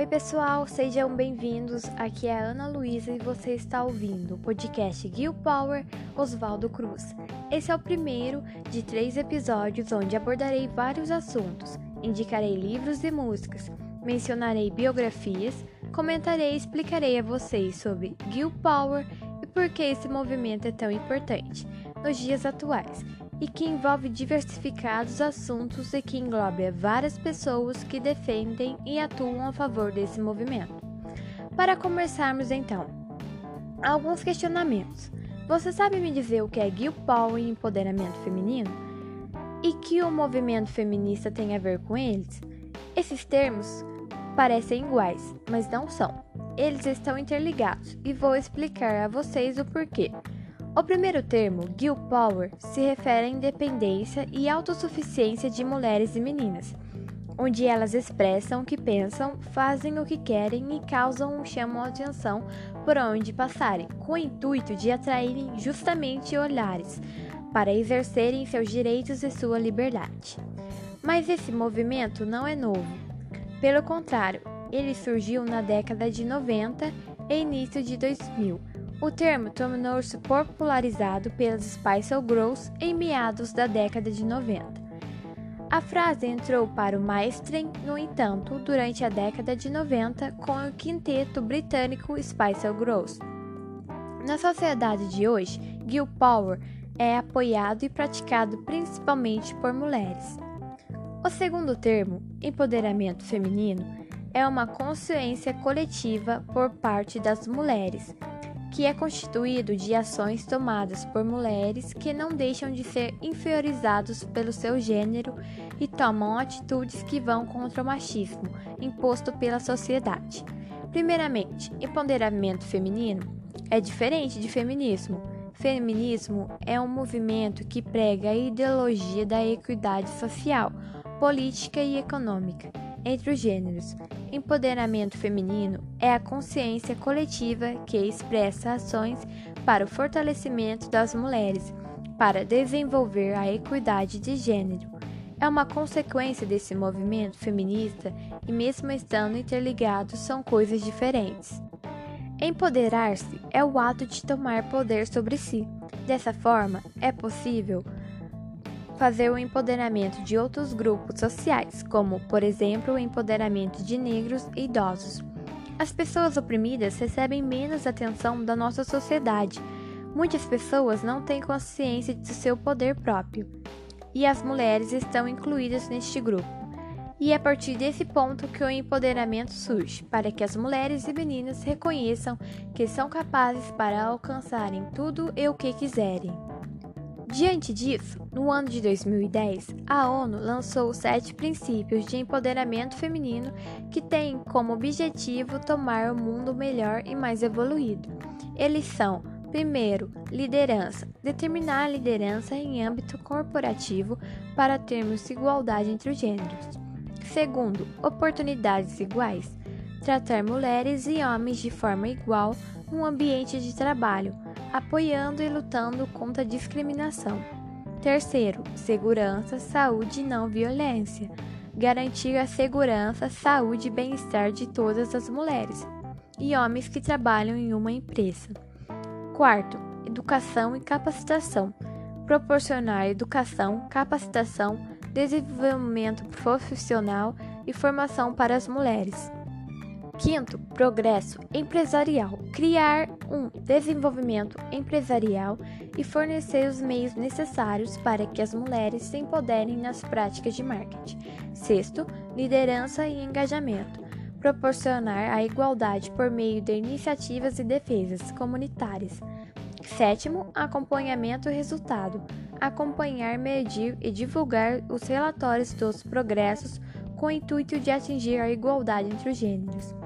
Oi, pessoal, sejam bem-vindos. Aqui é a Ana Luísa e você está ouvindo o podcast Gil Power Oswaldo Cruz. Esse é o primeiro de três episódios onde abordarei vários assuntos, indicarei livros e músicas, mencionarei biografias, comentarei e explicarei a vocês sobre Gil Power e por que esse movimento é tão importante nos dias atuais e que envolve diversificados assuntos e que engloba várias pessoas que defendem e atuam a favor desse movimento. Para começarmos então, alguns questionamentos. Você sabe me dizer o que é Gil Power e empoderamento feminino? E que o movimento feminista tem a ver com eles? Esses termos parecem iguais, mas não são. Eles estão interligados e vou explicar a vocês o porquê. O primeiro termo, Girl Power, se refere à independência e autossuficiência de mulheres e meninas, onde elas expressam o que pensam, fazem o que querem e causam um chamam a atenção por onde passarem, com o intuito de atraírem justamente olhares para exercerem seus direitos e sua liberdade. Mas esse movimento não é novo. Pelo contrário, ele surgiu na década de 90 e início de 2000 o termo tornou-se popularizado pelas Spice Girls em meados da década de 90. A frase entrou para o mainstream, no entanto, durante a década de 90 com o quinteto britânico Spice Girls. Na sociedade de hoje, Girl Power é apoiado e praticado principalmente por mulheres. O segundo termo, empoderamento feminino, é uma consciência coletiva por parte das mulheres que é constituído de ações tomadas por mulheres que não deixam de ser inferiorizados pelo seu gênero e tomam atitudes que vão contra o machismo imposto pela sociedade. Primeiramente, empoderamento feminino é diferente de feminismo. Feminismo é um movimento que prega a ideologia da equidade social, política e econômica entre os gêneros. Empoderamento feminino é a consciência coletiva que expressa ações para o fortalecimento das mulheres, para desenvolver a equidade de gênero. É uma consequência desse movimento feminista e, mesmo estando interligados, são coisas diferentes. Empoderar-se é o ato de tomar poder sobre si. Dessa forma, é possível fazer o empoderamento de outros grupos sociais, como, por exemplo, o empoderamento de negros e idosos. As pessoas oprimidas recebem menos atenção da nossa sociedade. Muitas pessoas não têm consciência de seu poder próprio, e as mulheres estão incluídas neste grupo. E é a partir desse ponto que o empoderamento surge, para que as mulheres e meninas reconheçam que são capazes para alcançarem tudo e o que quiserem. Diante disso, no ano de 2010, a ONU lançou os sete princípios de empoderamento feminino que têm como objetivo tornar o mundo melhor e mais evoluído. Eles são Primeiro, liderança. Determinar a liderança em âmbito corporativo para termos igualdade entre os gêneros. Segundo, oportunidades iguais. Tratar mulheres e homens de forma igual no ambiente de trabalho apoiando e lutando contra a discriminação. Terceiro, segurança, saúde e não violência. Garantir a segurança, saúde e bem-estar de todas as mulheres e homens que trabalham em uma empresa. Quarto, educação e capacitação. Proporcionar educação, capacitação, desenvolvimento profissional e formação para as mulheres. Quinto, progresso empresarial. Criar um desenvolvimento empresarial e fornecer os meios necessários para que as mulheres se empoderem nas práticas de marketing. Sexto, liderança e engajamento. Proporcionar a igualdade por meio de iniciativas e defesas comunitárias. Sétimo, acompanhamento e resultado. Acompanhar, medir e divulgar os relatórios dos progressos com o intuito de atingir a igualdade entre os gêneros.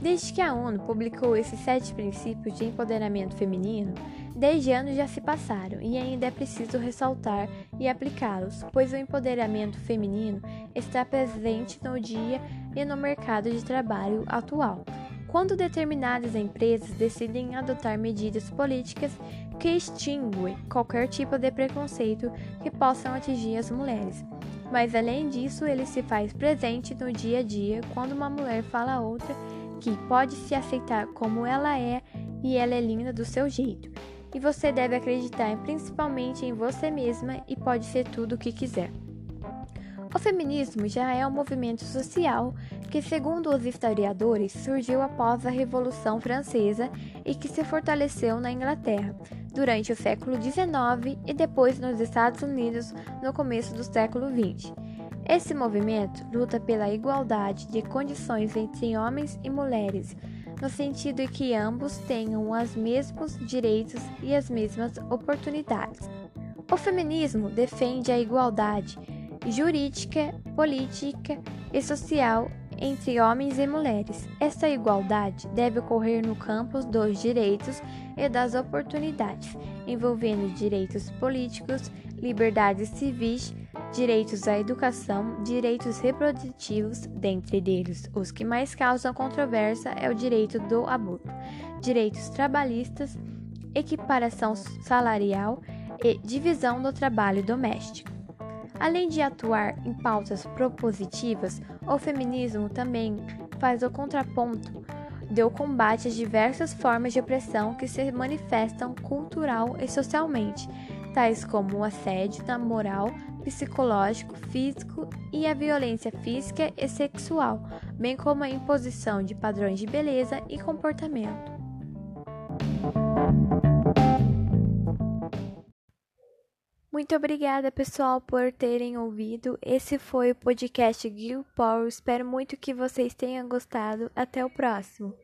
Desde que a ONU publicou esses sete princípios de empoderamento feminino, dez anos já se passaram e ainda é preciso ressaltar e aplicá-los, pois o empoderamento feminino está presente no dia e no mercado de trabalho atual. Quando determinadas empresas decidem adotar medidas políticas que extinguem qualquer tipo de preconceito que possam atingir as mulheres, mas além disso, ele se faz presente no dia a dia quando uma mulher fala a outra que pode se aceitar como ela é e ela é linda do seu jeito. E você deve acreditar principalmente em você mesma e pode ser tudo o que quiser. O feminismo já é um movimento social que, segundo os historiadores, surgiu após a Revolução Francesa e que se fortaleceu na Inglaterra durante o século XIX e depois nos Estados Unidos no começo do século XX. Esse movimento luta pela igualdade de condições entre homens e mulheres, no sentido que ambos tenham os mesmos direitos e as mesmas oportunidades. O feminismo defende a igualdade jurídica, política e social entre homens e mulheres. Essa igualdade deve ocorrer no campo dos direitos e das oportunidades, envolvendo direitos políticos, liberdades civis, direitos à educação, direitos reprodutivos, dentre eles os que mais causam controvérsia é o direito do aborto, direitos trabalhistas, equiparação salarial e divisão do trabalho doméstico. Além de atuar em pautas propositivas, o feminismo também faz o contraponto do combate às diversas formas de opressão que se manifestam cultural e socialmente, tais como o assédio na moral, psicológico, físico e a violência física e sexual, bem como a imposição de padrões de beleza e comportamento. Muito obrigada, pessoal, por terem ouvido. Esse foi o podcast Gil Power. Espero muito que vocês tenham gostado. Até o próximo.